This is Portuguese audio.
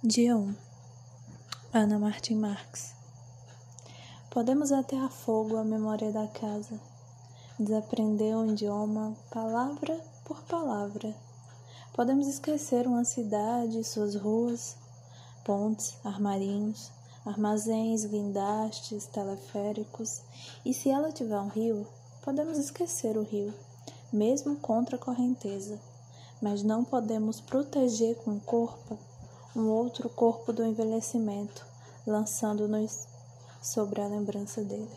Dia 1 Ana Martin Marx. Podemos ater a fogo a memória da casa, desaprender um idioma palavra por palavra. Podemos esquecer uma cidade, suas ruas, pontes, armarinhos, armazéns, guindastes, teleféricos, e se ela tiver um rio, podemos esquecer o rio, mesmo contra a correnteza, mas não podemos proteger com o corpo um outro corpo do envelhecimento, lançando-nos sobre a lembrança dele.